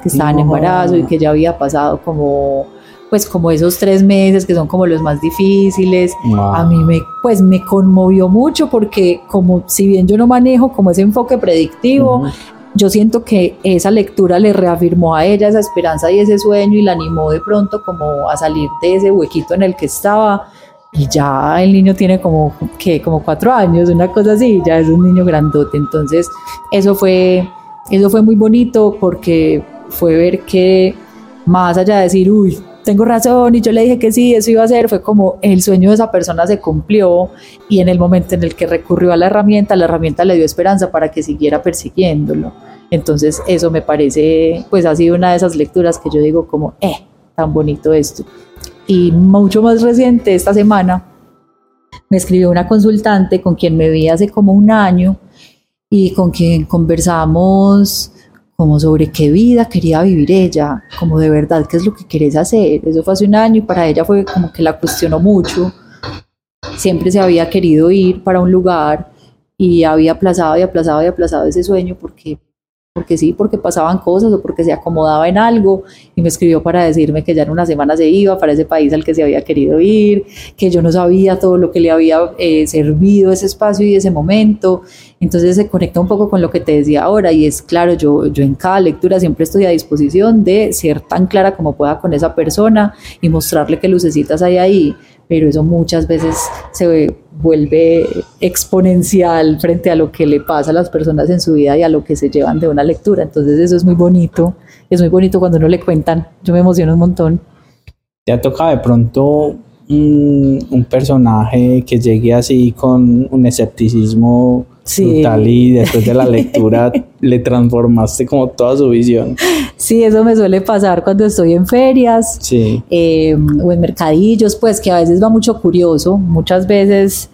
que estaba en embarazo y que ya había pasado como pues como esos tres meses que son como los más difíciles, a mí me, pues me conmovió mucho porque como si bien yo no manejo como ese enfoque predictivo, yo siento que esa lectura le reafirmó a ella esa esperanza y ese sueño y la animó de pronto como a salir de ese huequito en el que estaba y ya el niño tiene como, que Como cuatro años, una cosa así, ya es un niño grandote. Entonces, eso fue, eso fue muy bonito porque fue ver que más allá de decir, uy, tengo razón y yo le dije que sí, eso iba a ser, fue como el sueño de esa persona se cumplió y en el momento en el que recurrió a la herramienta, la herramienta le dio esperanza para que siguiera persiguiéndolo. Entonces eso me parece, pues ha sido una de esas lecturas que yo digo como, eh, tan bonito esto. Y mucho más reciente, esta semana, me escribió una consultante con quien me vi hace como un año y con quien conversamos como sobre qué vida quería vivir ella, como de verdad qué es lo que querés hacer. Eso fue hace un año y para ella fue como que la cuestionó mucho. Siempre se había querido ir para un lugar y había aplazado y aplazado y aplazado ese sueño porque porque sí, porque pasaban cosas o porque se acomodaba en algo y me escribió para decirme que ya en una semana se iba para ese país al que se había querido ir, que yo no sabía todo lo que le había eh, servido ese espacio y ese momento. Entonces se conecta un poco con lo que te decía ahora y es claro, yo, yo en cada lectura siempre estoy a disposición de ser tan clara como pueda con esa persona y mostrarle qué lucecitas hay ahí pero eso muchas veces se vuelve exponencial frente a lo que le pasa a las personas en su vida y a lo que se llevan de una lectura. Entonces eso es muy bonito, es muy bonito cuando uno le cuentan, yo me emociono un montón. ¿Te ha tocado de pronto un, personaje que llegue así con un escepticismo brutal y después de la lectura le transformaste como toda su visión. Sí, eso me suele pasar cuando estoy en ferias eh, o en mercadillos, pues que a veces va mucho curioso, muchas veces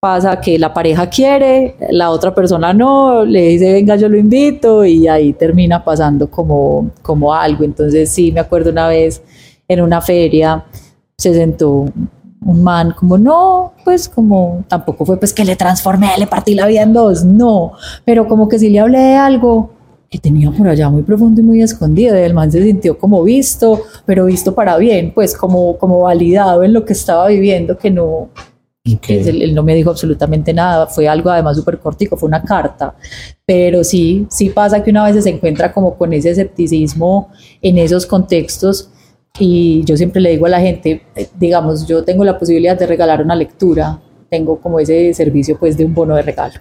pasa que la pareja quiere, la otra persona no, le dice venga yo lo invito y ahí termina pasando como, como algo. Entonces sí, me acuerdo una vez en una feria se sentó un man como no, pues como tampoco fue pues que le transformé, le partí la vida en dos, no, pero como que sí le hablé de algo que tenía por allá muy profundo y muy escondido, y el man se sintió como visto, pero visto para bien, pues como, como validado en lo que estaba viviendo, que no, él, no me dijo absolutamente nada, fue algo además súper cortico, fue una carta, pero sí, sí pasa que una vez se encuentra como con ese escepticismo en esos contextos y yo siempre le digo a la gente, eh, digamos, yo tengo la posibilidad de regalar una lectura, tengo como ese servicio pues de un bono de regalo.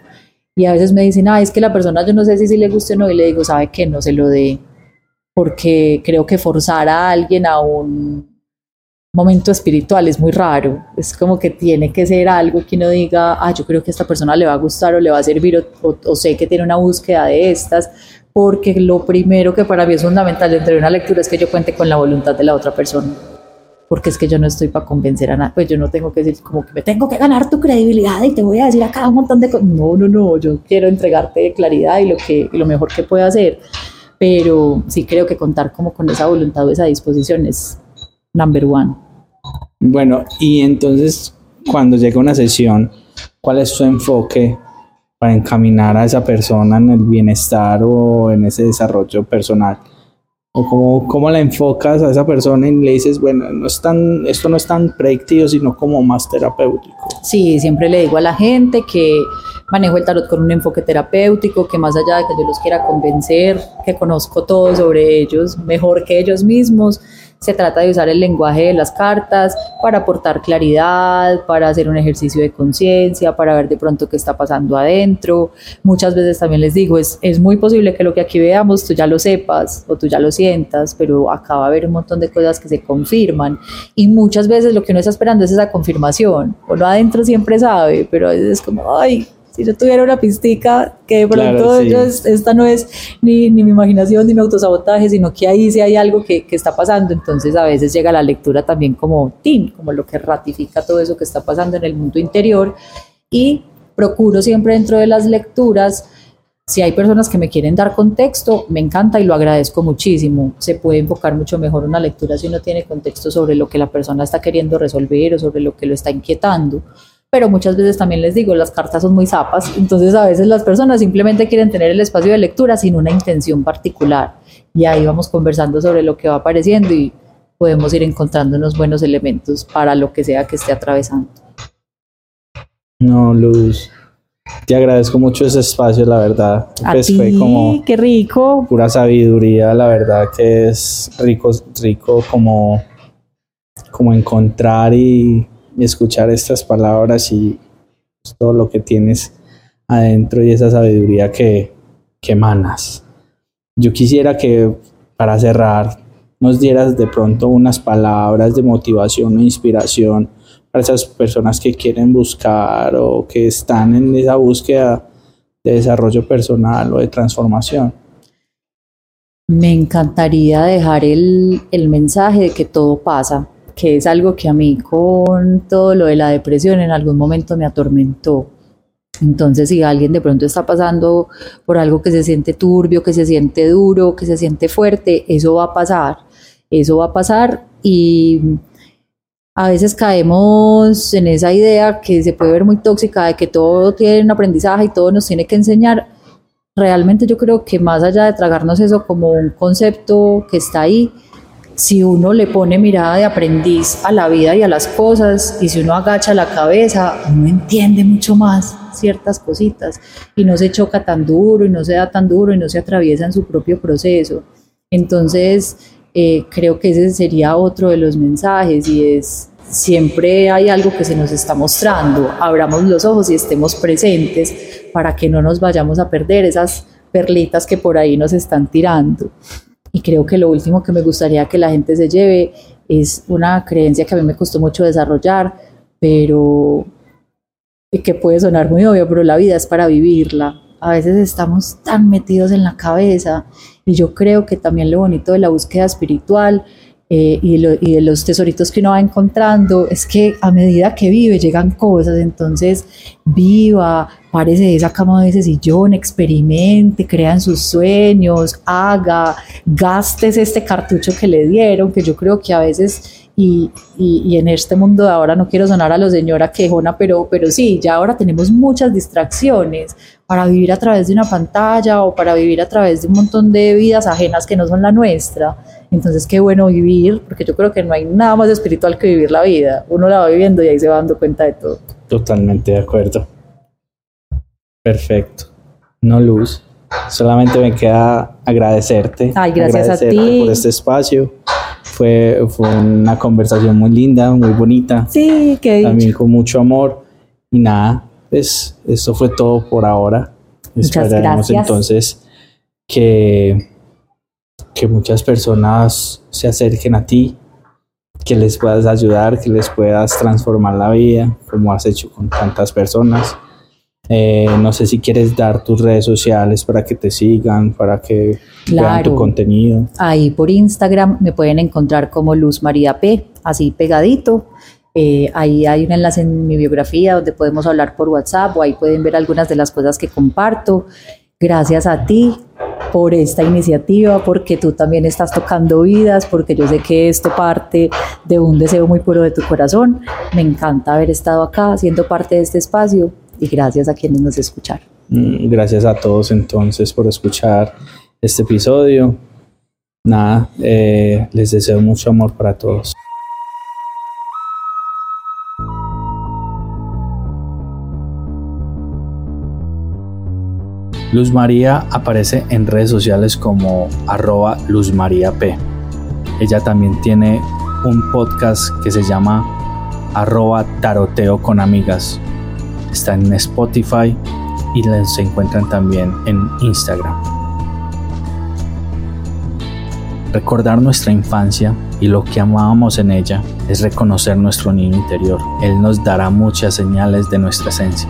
Y a veces me dicen, ah, es que la persona yo no sé si, si le guste o no, y le digo, sabe que no se lo dé, porque creo que forzar a alguien a un momento espiritual es muy raro, es como que tiene que ser algo que uno diga, ah, yo creo que a esta persona le va a gustar o le va a servir, o, o sé que tiene una búsqueda de estas, porque lo primero que para mí es fundamental dentro de una lectura es que yo cuente con la voluntad de la otra persona. Porque es que yo no estoy para convencer a nadie, pues yo no tengo que decir como que me tengo que ganar tu credibilidad y te voy a decir acá un montón de cosas. No, no, no, yo quiero entregarte claridad y lo, que, lo mejor que puedo hacer. Pero sí creo que contar como con esa voluntad o esa disposición es number one. Bueno, y entonces cuando llega una sesión, ¿cuál es su enfoque para encaminar a esa persona en el bienestar o en ese desarrollo personal? ¿O cómo, cómo la enfocas a esa persona y le dices, bueno, no es tan, esto no es tan predictivo, sino como más terapéutico? Sí, siempre le digo a la gente que manejo el tarot con un enfoque terapéutico, que más allá de que yo los quiera convencer, que conozco todo sobre ellos, mejor que ellos mismos, se trata de usar el lenguaje de las cartas para aportar claridad, para hacer un ejercicio de conciencia, para ver de pronto qué está pasando adentro. Muchas veces también les digo, es, es muy posible que lo que aquí veamos tú ya lo sepas o tú ya lo sientas, pero acá va a haber un montón de cosas que se confirman. Y muchas veces lo que uno está esperando es esa confirmación. Uno adentro siempre sabe, pero a veces es como, ay, si yo tuviera una pistica que de pronto esta no es ni, ni, mi imaginación ni mi autosabotaje, sino que ahí sí hay algo que, que, está pasando. Entonces a veces llega la lectura también como tin, como lo que ratifica todo eso que está pasando en el mundo interior. Y procuro siempre dentro de las lecturas si hay personas que me quieren dar contexto, me encanta y lo agradezco muchísimo. Se puede enfocar mucho mejor una lectura si uno tiene contexto sobre lo que la persona está queriendo resolver o sobre lo que lo está inquietando. Pero muchas veces también les digo, las cartas son muy zapas, entonces a veces las personas simplemente quieren tener el espacio de lectura sin una intención particular. Y ahí vamos conversando sobre lo que va apareciendo y podemos ir encontrando unos buenos elementos para lo que sea que esté atravesando. No, Luz, te agradezco mucho ese espacio, la verdad. A pues fue como qué rico. Pura sabiduría, la verdad que es rico, rico como, como encontrar y, escuchar estas palabras y pues, todo lo que tienes adentro y esa sabiduría que, que emanas. Yo quisiera que para cerrar nos dieras de pronto unas palabras de motivación o inspiración para esas personas que quieren buscar o que están en esa búsqueda de desarrollo personal o de transformación. Me encantaría dejar el, el mensaje de que todo pasa, que es algo que a mí con todo lo de la depresión en algún momento me atormentó. Entonces, si alguien de pronto está pasando por algo que se siente turbio, que se siente duro, que se siente fuerte, eso va a pasar. Eso va a pasar y a veces caemos en esa idea que se puede ver muy tóxica de que todo tiene un aprendizaje y todo nos tiene que enseñar. Realmente yo creo que más allá de tragarnos eso como un concepto que está ahí, si uno le pone mirada de aprendiz a la vida y a las cosas y si uno agacha la cabeza, uno entiende mucho más ciertas cositas y no se choca tan duro y no se da tan duro y no se atraviesa en su propio proceso. Entonces, eh, creo que ese sería otro de los mensajes y es siempre hay algo que se nos está mostrando, abramos los ojos y estemos presentes para que no nos vayamos a perder esas perlitas que por ahí nos están tirando. Y creo que lo último que me gustaría que la gente se lleve es una creencia que a mí me costó mucho desarrollar, pero que puede sonar muy obvio, pero la vida es para vivirla. A veces estamos tan metidos en la cabeza y yo creo que también lo bonito de la búsqueda espiritual eh, y, de los tesoritos que uno va encontrando es que a medida que vive llegan cosas, entonces viva, párese de esa cama de ese sillón, experimente, crea en sus sueños, haga, gastes este cartucho que le dieron, que yo creo que a veces y, y, en este mundo de ahora no quiero sonar a la señora quejona, pero, pero sí, ya ahora tenemos muchas distracciones para vivir a través de una pantalla o para vivir a través de un montón de vidas ajenas que no son la nuestra. Entonces, qué bueno vivir, porque yo creo que no hay nada más espiritual que vivir la vida. Uno la va viviendo y ahí se va dando cuenta de todo. Totalmente de acuerdo. Perfecto. No luz. Solamente me queda agradecerte. Ay, gracias a ti. Por este espacio fue, fue una conversación muy linda, muy bonita. Sí, que También con mucho amor. Y nada, pues eso fue todo por ahora. Muchas Esperamos entonces que, que muchas personas se acerquen a ti, que les puedas ayudar, que les puedas transformar la vida, como has hecho con tantas personas. Eh, no sé si quieres dar tus redes sociales para que te sigan, para que vean tu contenido. Ahí por Instagram me pueden encontrar como Luz María P, así pegadito. Eh, ahí hay un enlace en mi biografía donde podemos hablar por WhatsApp o ahí pueden ver algunas de las cosas que comparto. Gracias a ti por esta iniciativa, porque tú también estás tocando vidas, porque yo sé que esto parte de un deseo muy puro de tu corazón. Me encanta haber estado acá, siendo parte de este espacio y gracias a quienes nos escucharon. Mm, gracias a todos entonces por escuchar este episodio. Nada, eh, les deseo mucho amor para todos. Luz María aparece en redes sociales como arroba Luz María P. Ella también tiene un podcast que se llama arroba taroteo con amigas está en Spotify y se encuentran también en Instagram. Recordar nuestra infancia y lo que amábamos en ella es reconocer nuestro niño interior. Él nos dará muchas señales de nuestra esencia.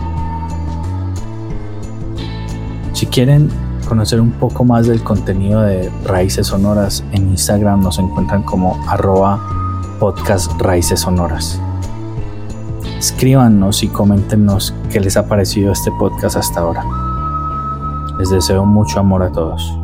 Si quieren conocer un poco más del contenido de Raíces Sonoras, en Instagram nos encuentran como arroba podcast Raíces Sonoras. Escríbanos y coméntenos qué les ha parecido este podcast hasta ahora. Les deseo mucho amor a todos.